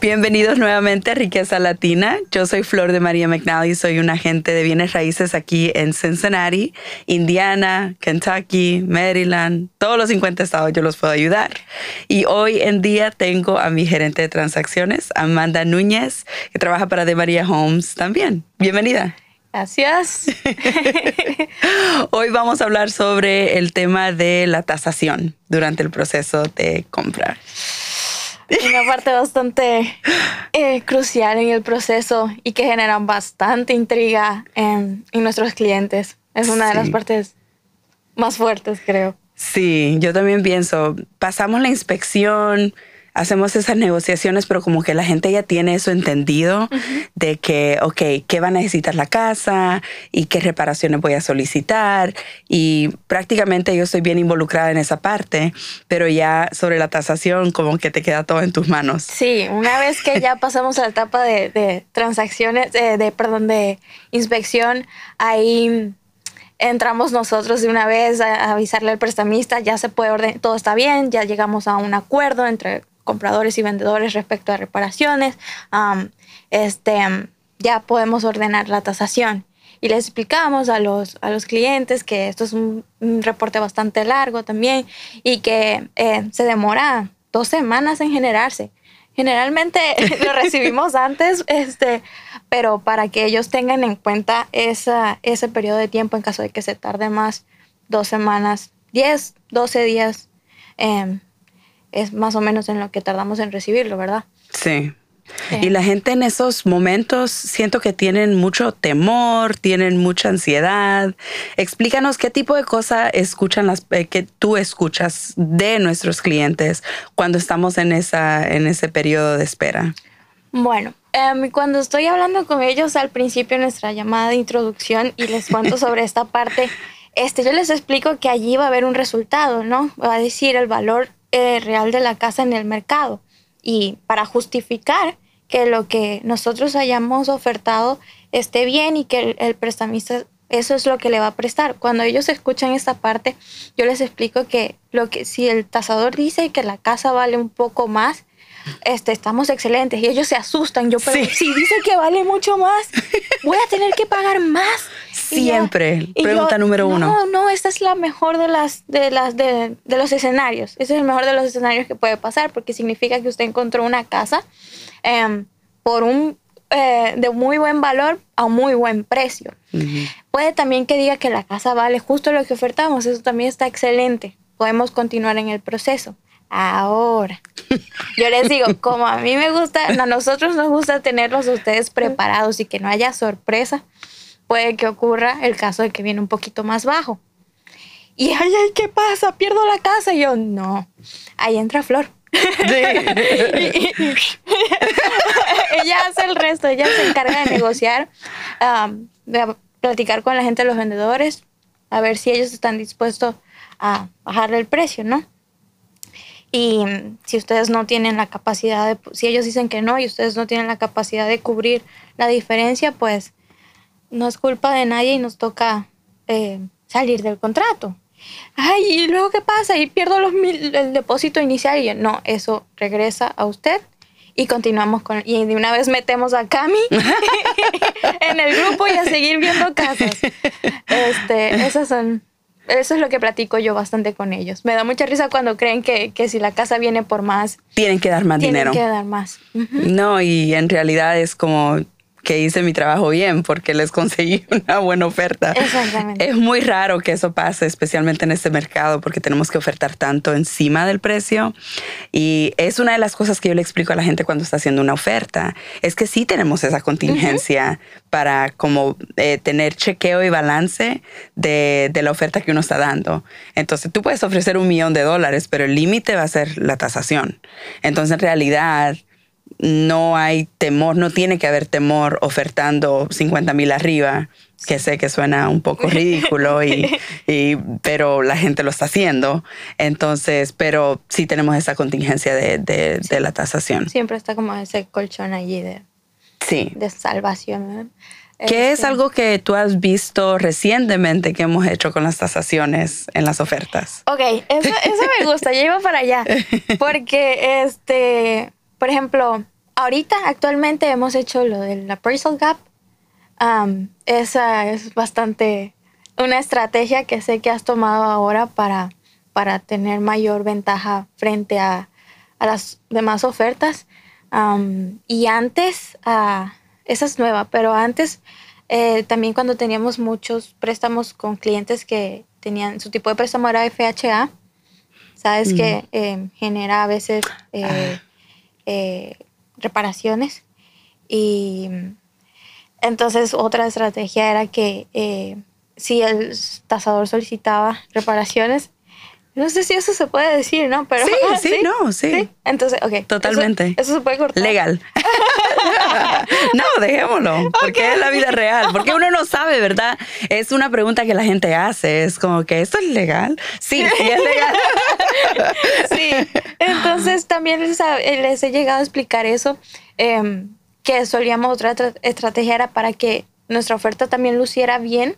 Bienvenidos nuevamente a Riqueza Latina. Yo soy Flor de María McNally, soy un agente de bienes raíces aquí en Cincinnati, Indiana, Kentucky, Maryland, todos los 50 estados yo los puedo ayudar. Y hoy en día tengo a mi gerente de transacciones, Amanda Núñez, que trabaja para De María Homes también. Bienvenida. Gracias. Hoy vamos a hablar sobre el tema de la tasación durante el proceso de compra. Una parte bastante eh, crucial en el proceso y que genera bastante intriga en, en nuestros clientes. Es una de las partes más fuertes, creo. Sí, yo también pienso, pasamos la inspección, hacemos esas negociaciones, pero como que la gente ya tiene eso entendido de que, ok, ¿qué va a necesitar la casa y qué reparaciones voy a solicitar? Y prácticamente yo estoy bien involucrada en esa parte, pero ya sobre la tasación como que te queda todo en tus manos. Sí, una vez que ya pasamos a la etapa de, de transacciones, eh, de, perdón, de inspección, ahí entramos nosotros de una vez a, a avisarle al prestamista, ya se puede ordenar, todo está bien, ya llegamos a un acuerdo entre compradores y vendedores respecto a reparaciones, am, este, ya podemos ordenar la tasación. Y les explicamos a los, a los clientes que esto es un, un reporte bastante largo también y que eh, se demora dos semanas en generarse. Generalmente lo recibimos antes, este, pero para que ellos tengan en cuenta esa, ese periodo de tiempo en caso de que se tarde más, dos semanas, 10, 12 días, eh, es más o menos en lo que tardamos en recibirlo, ¿verdad? Sí. Sí. Y la gente en esos momentos siento que tienen mucho temor, tienen mucha ansiedad. Explícanos qué tipo de cosas escuchan las eh, que tú escuchas de nuestros clientes cuando estamos en esa en ese periodo de espera. Bueno, em, cuando estoy hablando con ellos al principio de nuestra llamada de introducción y les cuento sobre esta parte, este, yo les explico que allí va a haber un resultado, ¿no? Va a decir el valor eh, real de la casa en el mercado. Y para justificar que lo que nosotros hayamos ofertado esté bien y que el, el prestamista eso es lo que le va a prestar. Cuando ellos escuchan esta parte, yo les explico que lo que si el tasador dice que la casa vale un poco más, este, estamos excelentes y ellos se asustan. Yo, pero Sí. si dice que vale mucho más, voy a tener que pagar más. Ya- Siempre, y pregunta número no, uno. No, no, esta es la mejor de las de las de, de los escenarios. Ese es el mejor de los escenarios que puede pasar porque significa que usted encontró una casa em, por un eh, de muy buen valor a muy buen precio. Ujú. Puede también que diga que la casa vale justo lo que ofertamos. Eso también está excelente. Podemos continuar en el proceso. Ahora, yo les digo, como a mí me gusta, a nosotros nos gusta tenerlos a ustedes preparados y que no haya sorpresa, puede que ocurra el caso de que viene un poquito más bajo. Y, ay, ay, ¿qué pasa? Pierdo la casa. Y yo, no, ahí entra Flor. ella hace el resto, ella se encarga de negociar, de platicar con la gente de los vendedores, a ver si ellos están dispuestos a bajarle el precio, ¿no? Y si ustedes no tienen la capacidad de, si ellos dicen que no y ustedes no tienen la capacidad de cubrir la diferencia, pues no es culpa de nadie y nos toca eh, salir del contrato. Ay, ¿y luego qué pasa? Y pierdo los mil, el depósito inicial. Y yo, no, eso regresa a usted y continuamos con... Y de una vez metemos a Cami en el grupo y a seguir viendo casas. Este, esas son... Eso es lo que platico yo bastante con ellos. Me da mucha risa cuando creen que, que si la casa viene por más, Tienen que dar más tienen dinero. que dar más. No, y en realidad es como que hice mi trabajo bien porque les conseguí una buena oferta. Exactamente. Es muy raro que eso pase, especialmente en este mercado, porque tenemos que ofertar tanto encima del precio. Y es una de las cosas que yo le explico a la gente cuando está haciendo una oferta, es que sí tenemos esa contingencia para como eh, tener chequeo y balance de, de la oferta que uno está dando. Entonces tú puedes ofrecer un millón de dólares, pero el límite va a ser la tasación. Entonces en realidad no hay temor, no tiene que haber temor ofertando 50 mil arriba, que sé que suena un poco ridículo, y, y, pero la gente lo está haciendo. Entonces, pero sí tenemos esa contingencia de, de, de la tasación. Siempre está como ese colchón allí de, Sí. de salvación. ¿Qué es Este, algo que tú has visto recientemente que hemos hecho con las tasaciones en las ofertas? Ok, eso, eso me gusta, ya iba para allá. Porque, este, por ejemplo, ahorita actualmente hemos hecho lo del appraisal gap. Um, esa es bastante una estrategia que sé que has tomado ahora para, para tener mayor ventaja frente a, a las demás ofertas. Um, y antes, ah, esa es nueva, pero antes eh, también cuando teníamos muchos préstamos con clientes que tenían su tipo de préstamo era FHA, sabes que eh, genera a veces eh, eh, reparaciones. Y entonces otra estrategia era que eh, si el tasador solicitaba reparaciones, no sé si eso se puede decir, ¿no? Pero Sí, sí, no, sí. Entonces, ok. Totalmente. Eso, se puede cortar. Legal. no, dejémoslo, porque es la vida real, porque uno no sabe, ¿verdad? Es una pregunta que la gente hace, es como que esto es legal. Sí, sí es legal. Sí, entonces también les, eh, les he llegado a explicar eso, em, que solíamos otra tra- estrategia era para que nuestra oferta también luciera bien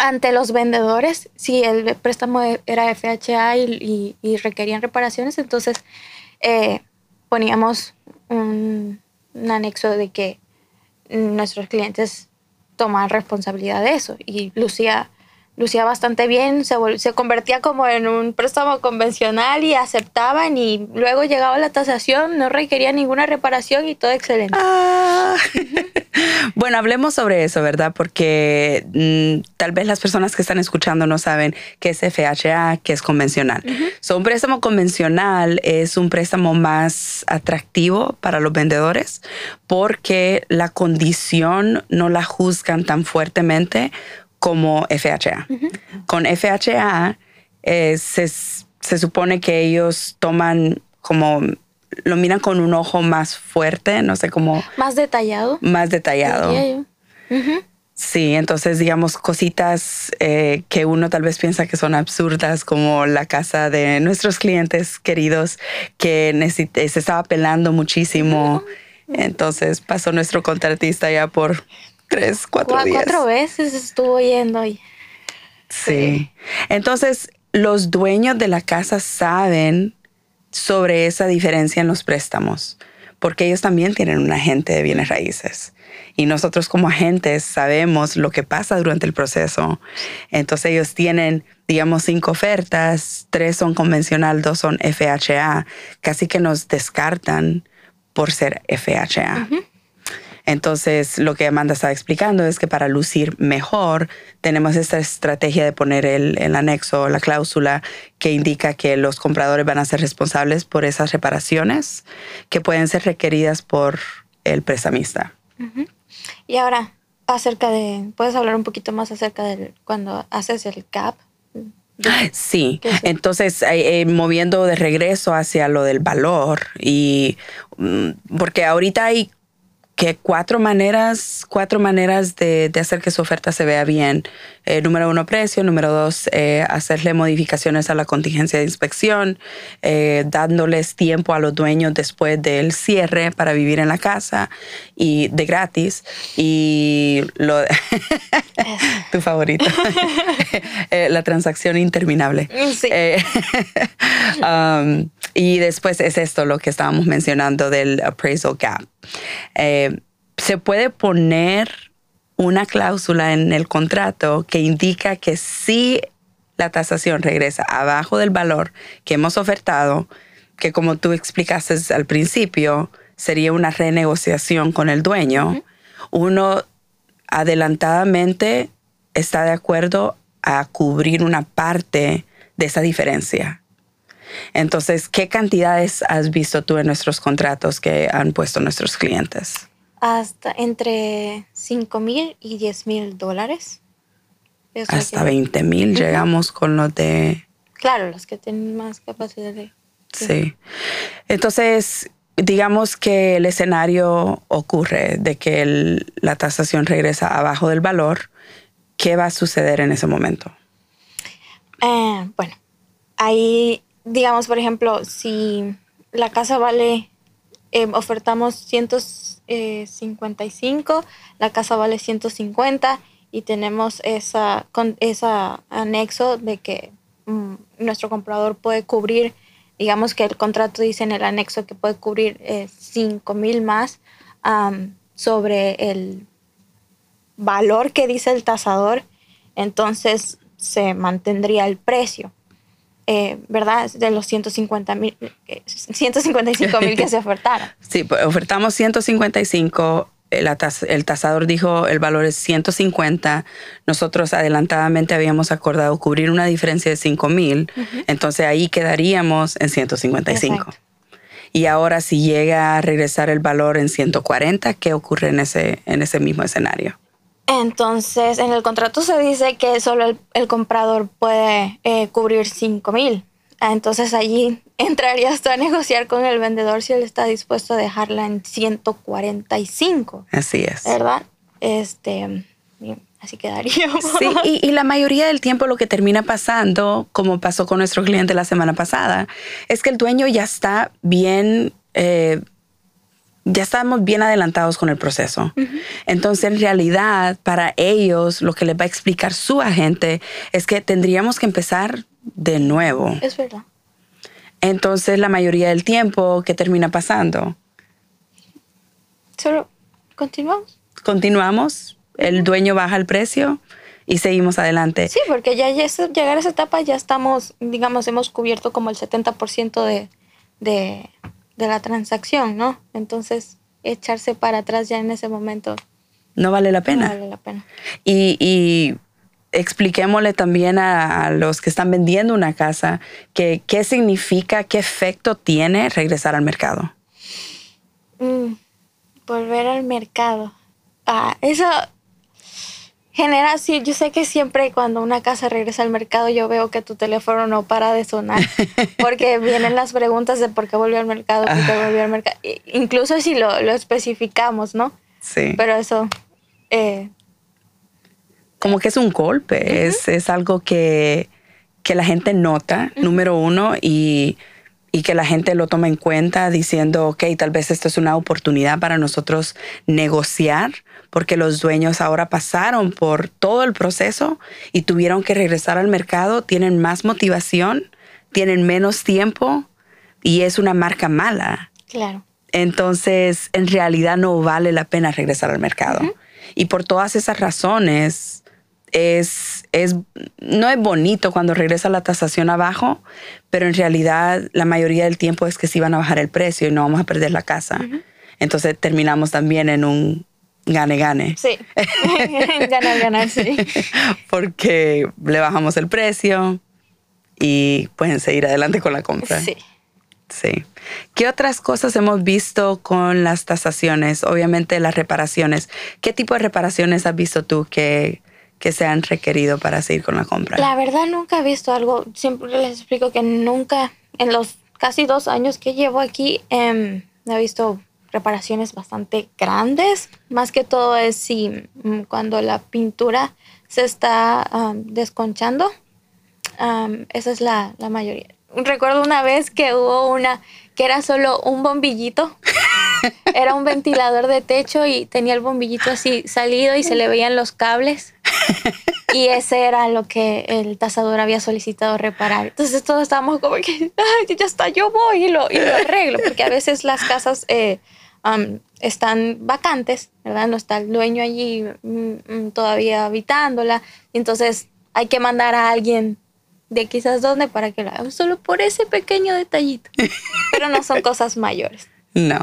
ante los vendedores. Si el préstamo e- era FHA y, y- y requerían reparaciones, entonces eh, poníamos un, un anexo de que nuestros clientes toman responsabilidad de eso y lucía lucía bastante bien, se, se convertía como en un préstamo convencional y aceptaban y luego llegaba la tasación, no requería ninguna reparación y todo excelente. Ah. Bueno, hablemos sobre eso, ¿verdad? Porque mm, tal vez las personas que están escuchando no saben qué es FHA, qué es convencional. So, un préstamo convencional es un préstamo más atractivo para los vendedores porque la condición no la juzgan tan fuertemente como FHA. Con FHA eh, se, se supone que ellos toman como lo miran con un ojo más fuerte, no sé cómo Más detallado. más detallado. Sí, entonces digamos cositas eh, que uno tal vez piensa que son absurdas, como la casa de nuestros clientes queridos que eh, se estaba pelando muchísimo. Entonces pasó nuestro contratista ya por tres, cuatro Cua- días. Cuatro veces estuvo yendo y Sí. Entonces, los dueños de la casa saben sobre esa diferencia en los préstamos, porque ellos también tienen un agente de bienes raíces. Y nosotros como agentes sabemos lo que pasa durante el proceso. Entonces ellos tienen, digamos, cinco ofertas, tres son convencional, dos son FHA. Casi que nos descartan por ser FHA. Entonces, lo que Amanda estaba explicando es que para lucir mejor, tenemos esta estrategia de poner el, el anexo, la cláusula, que indica que los compradores van a ser responsables por esas reparaciones que pueden ser requeridas por el prestamista. Y ahora, acerca de, ¿puedes hablar un poquito más acerca de cuando haces el CAP? Sí, entonces eh, eh, moviendo de regreso hacia lo del valor y mm, porque ahorita hay que cuatro maneras, cuatro maneras de, de hacer que su oferta se vea bien. Eh, número uno, precio. Número dos, eh, hacerle modificaciones a la contingencia de inspección, eh, dándoles tiempo a los dueños después del cierre para vivir en la casa y de gratis. Y lo tu favorito, Eh, la transacción interminable. Sí. Eh, um, y después es esto lo que estábamos mencionando del appraisal gap. Eh, se puede poner una cláusula en el contrato que indica que si la tasación regresa abajo del valor que hemos ofertado, que como tú explicaste al principio, sería una renegociación con el dueño, uno adelantadamente está de acuerdo a cubrir una parte de esa diferencia. Entonces, ¿qué cantidades has visto tú en nuestros contratos que han puesto nuestros clientes? Hasta entre 5 mil y 10 mil dólares. Hasta que- 20 mil llegamos con los de... Claro, los que tienen más capacidad de... Sí. Entonces, digamos que el escenario ocurre de que el- la tasación regresa abajo del valor, ¿qué va a suceder en ese momento? Eh, bueno, ahí, digamos, por ejemplo, si la casa vale, eh, ofertamos 155, la casa vale 150 y tenemos esa, con, esa anexo de que mm, nuestro comprador puede cubrir, digamos que el contrato dice en el anexo que puede cubrir eh, 5 mil más am, sobre el valor que dice el tasador, entonces se mantendría el precio, eh, ¿verdad? De los 150 mil, 155 mil que se ofertaron. Sí, pues, ofertamos 155, el, atas- el tasador dijo el valor es 150, nosotros adelantadamente habíamos acordado cubrir una diferencia de 5 mil, entonces ahí quedaríamos en 155. Exacto. Y ahora si llega a regresar el valor en 140, ¿qué ocurre en ese, en ese mismo escenario? Entonces, en el contrato se dice que solo el, el comprador puede eh, cubrir 5 mil. Entonces allí entrarías tú a negociar con el vendedor si él está dispuesto a dejarla en 145, Así es. ¿verdad? Este, así quedaríamos. Sí, y, y la mayoría del tiempo lo que termina pasando, como pasó con nuestro cliente la semana pasada, es que el dueño ya está bien, eh, ya estamos bien adelantados con el proceso. Entonces, en realidad, para ellos, lo que les va a explicar su agente es que tendríamos que empezar de nuevo. Es verdad. Entonces, la mayoría del tiempo, ¿qué termina pasando? Solo continuamos. Continuamos, el dueño baja el precio y seguimos adelante. Sí, porque ya, ya llegar a esa etapa ya estamos, digamos, hemos cubierto como el 70% de, de, de la transacción, ¿no? Entonces, echarse para atrás ya en ese momento No vale la no pena. vale la pena. Y, y expliquémosle también a, a los que están vendiendo una casa que qué significa, qué efecto tiene regresar al mercado. Mm, volver al mercado. Ah, eso genera así. Yo sé que siempre cuando una casa regresa al mercado, yo veo que tu teléfono no para de sonar. Porque vienen las preguntas de por qué volvió al mercado, por qué Ah. volvió al mercado. Incluso si lo, lo especificamos, ¿no? Sí. Pero eso. eh, Como que es un golpe, es, es algo que, que la gente nota, número uno, y, y que la gente lo toma en cuenta diciendo, ok, tal vez esto es una oportunidad para nosotros negociar, porque los dueños ahora pasaron por todo el proceso y tuvieron que regresar al mercado, tienen más motivación, tienen menos tiempo y es una marca mala. claro. Entonces, en realidad no vale la pena regresar al mercado. Y por todas esas razones, es, es, no es bonito cuando regresa la tasación abajo, pero en realidad la mayoría del tiempo es que sí van a bajar el precio y no vamos a perder la casa. Entonces terminamos también en un gane-gane. Sí. ganar, ganar, sí. Porque le bajamos el precio y pueden seguir adelante con la compra. Sí. Sí. ¿Qué otras cosas hemos visto con las tasaciones? Obviamente las reparaciones. ¿Qué tipo de reparaciones has visto tú que, que se han requerido para seguir con la compra? La verdad nunca he visto algo, siempre les explico que nunca, en los casi dos años que llevo aquí, em, he visto reparaciones bastante grandes. Más que todo es si mm, cuando la pintura se está am, desconchando, am, esa es la, la mayoría. Recuerdo una vez que hubo una que era solo un bombillito. Era un ventilador de techo y tenía el bombillito así salido y se le veían los cables. Y ese era lo que el tasador había solicitado reparar. Entonces todos estábamos como que, ay, ya está, yo voy y lo, arreglo. Porque a veces las casas eh, están vacantes, ¿verdad? No está el dueño allí mm, mm, todavía habitándola. Entonces hay que mandar a alguien de quizás dónde para que lo haga, solo por ese pequeño detallito. Pero no son cosas mayores. No.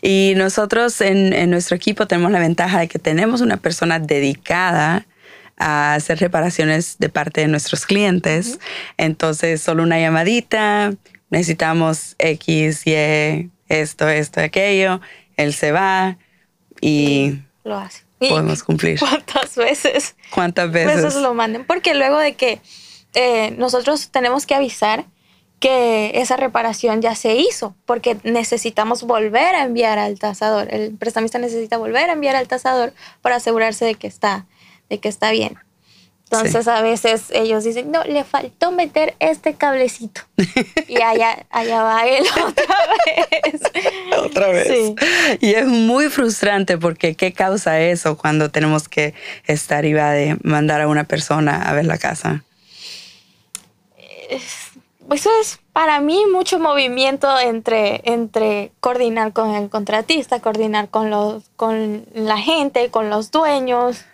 Y nosotros en nuestro equipo tenemos la ventaja de que tenemos una persona dedicada a hacer reparaciones de parte de nuestros clientes. Entonces, solo una llamadita, necesitamos X, Y, esto, esto, aquello. Él se va y Lo hace. Podemos cumplir. ¿Cuántas veces? ¿Cuántas veces veces? lo manden. Porque luego de que eh, nosotros tenemos que avisar que esa reparación ya se hizo, porque necesitamos volver a enviar al tasador. El prestamista necesita volver a enviar al tasador para asegurarse de que está, de que está bien. Entonces a veces ellos dicen, no, le faltó meter este cablecito. y allá, allá va él otra vez. otra vez. Sí. Y es muy frustrante porque ¿qué causa eso cuando tenemos que estar iba de mandar a una persona a ver la casa? Eso es para mí mucho movimiento entre, entre coordinar con el contratista, coordinar con, los, con la gente, con los dueños.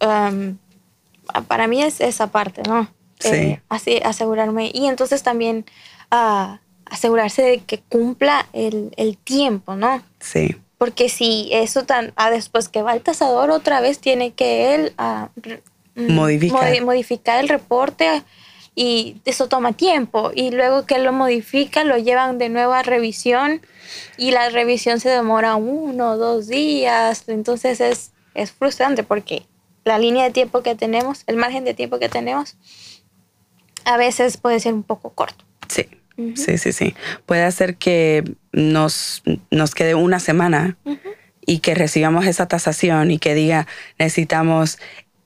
Um, para mí es esa parte, ¿no? Sí. Eh, así, asegurarme. Y entonces también uh, asegurarse de que cumpla el, el, tiempo, ¿no? Sí. Porque si eso tan, ah, después que va el tasador otra vez, tiene que él uh, modificar. modificar el reporte y eso toma tiempo. Y luego que lo modifica, lo llevan de nuevo a revisión y la revisión se demora uno o dos días. Entonces es, es frustrante porque la línea de tiempo que tenemos, el margen de tiempo que tenemos, a veces puede ser un poco corto. Sí. Sí, sí, sí. Puede hacer que nos, nos quede una semana y que recibamos esa tasación y que diga necesitamos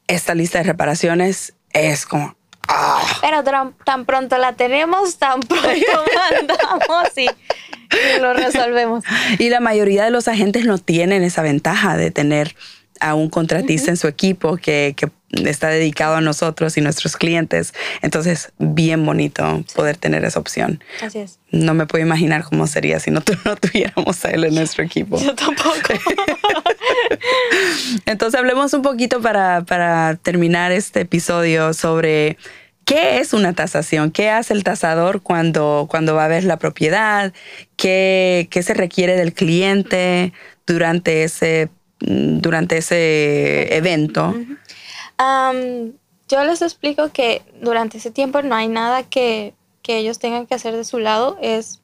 esta lista de reparaciones. Es como, ah. Pero tan, pronto la tenemos, tan pronto mandamos y, y, lo resolvemos. Y la mayoría de los agentes no tienen esa ventaja de tener a un contratista en su equipo que, que, está dedicado a nosotros y nuestros clientes. Entonces, bien bonito poder tener esa opción. Así es. No me puedo imaginar cómo sería si no, no tuviéramos a él en nuestro equipo. Yo tampoco. Entonces, hablemos un poquito para, para terminar este episodio sobre ¿Qué es una tasación? ¿Qué hace el tasador cuando, cuando va a ver la propiedad? ¿Qué, ¿Qué, se requiere del cliente durante ese durante ese evento? yo les explico que durante ese tiempo no hay nada que, que, ellos tengan que hacer de su lado. Es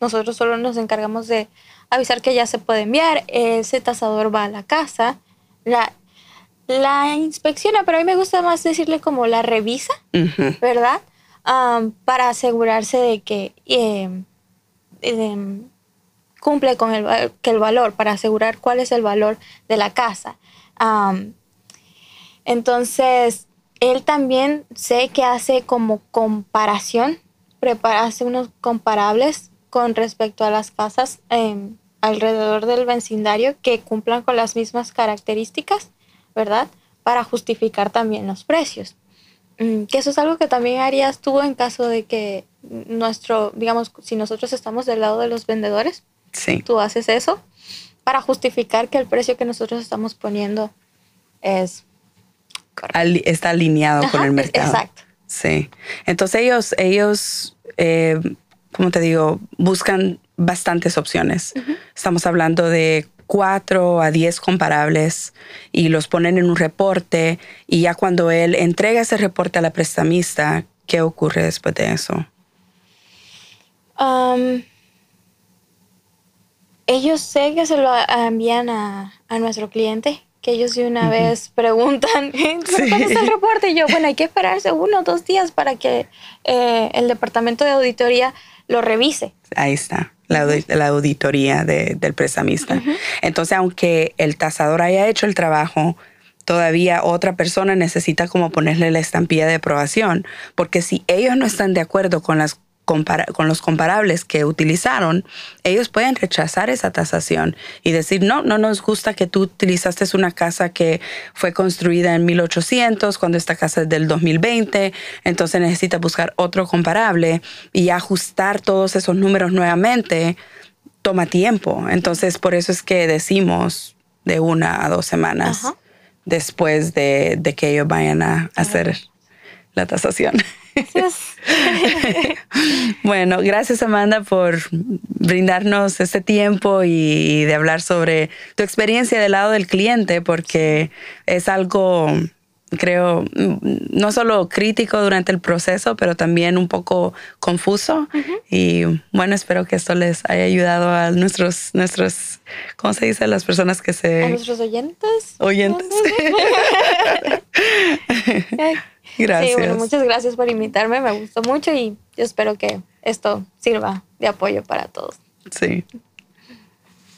nosotros solo nos encargamos de avisar que ya se puede enviar. Ese tasador va a la casa, la, la inspecciona, pero a mí me gusta más decirle como la revisa, ¿verdad? para asegurarse de que em, cumple con el, que el valor, para asegurar cuál es el valor de la casa. entonces, él también sé que hace como comparación, prepara, hace unos comparables con respecto a las casas em, alrededor del vecindario que cumplan con las mismas características, ¿verdad? Para justificar también los precios. Mm, que eso es algo que también harías tú en caso de que nuestro, digamos, si nosotros estamos del lado de los vendedores, Tú haces eso para justificar que el precio que nosotros estamos poniendo es está alineado con el mercado. Exacto. Sí. Entonces ellos, ellos, eh, como te digo, buscan bastantes opciones. Estamos hablando de cuatro a diez comparables y los ponen en un reporte y ya cuando él entrega ese reporte a la prestamista, ¿qué ocurre después de eso? Um, ellos sé que se lo envían a, nuestro cliente, que ellos de una vez preguntan, ¿cuándo está el reporte? Y yo, bueno, hay que esperarse uno o dos días para que eh, el departamento de auditoría lo revise. Ahí está, la, auditoría del prestamista. Entonces, aunque el tasador haya hecho el trabajo, todavía otra persona necesita como ponerle la estampilla de aprobación, porque si ellos no están de acuerdo con las con los comparables que utilizaron, ellos pueden rechazar esa tasación y decir, no, no nos gusta que tú utilizaste una casa que fue construida en 1800 cuando esta casa es del 2020, entonces necesita buscar otro comparable y ajustar todos esos números nuevamente toma tiempo. Entonces, por eso es que decimos de una a dos semanas después de, que ellos vayan a hacer la tasación. bueno, gracias Amanda por brindarnos este tiempo y de hablar sobre tu experiencia del lado del cliente, porque es algo, creo, no solo crítico durante el proceso, pero también un poco confuso. Y bueno, espero que esto les haya ayudado a nuestros, nuestros, ¿cómo se dice? Las personas que se... A nuestros oyentes. Oyentes. Gracias. Sí, bueno, muchas gracias por invitarme, me gustó mucho y yo espero que esto sirva de apoyo para todos. Sí.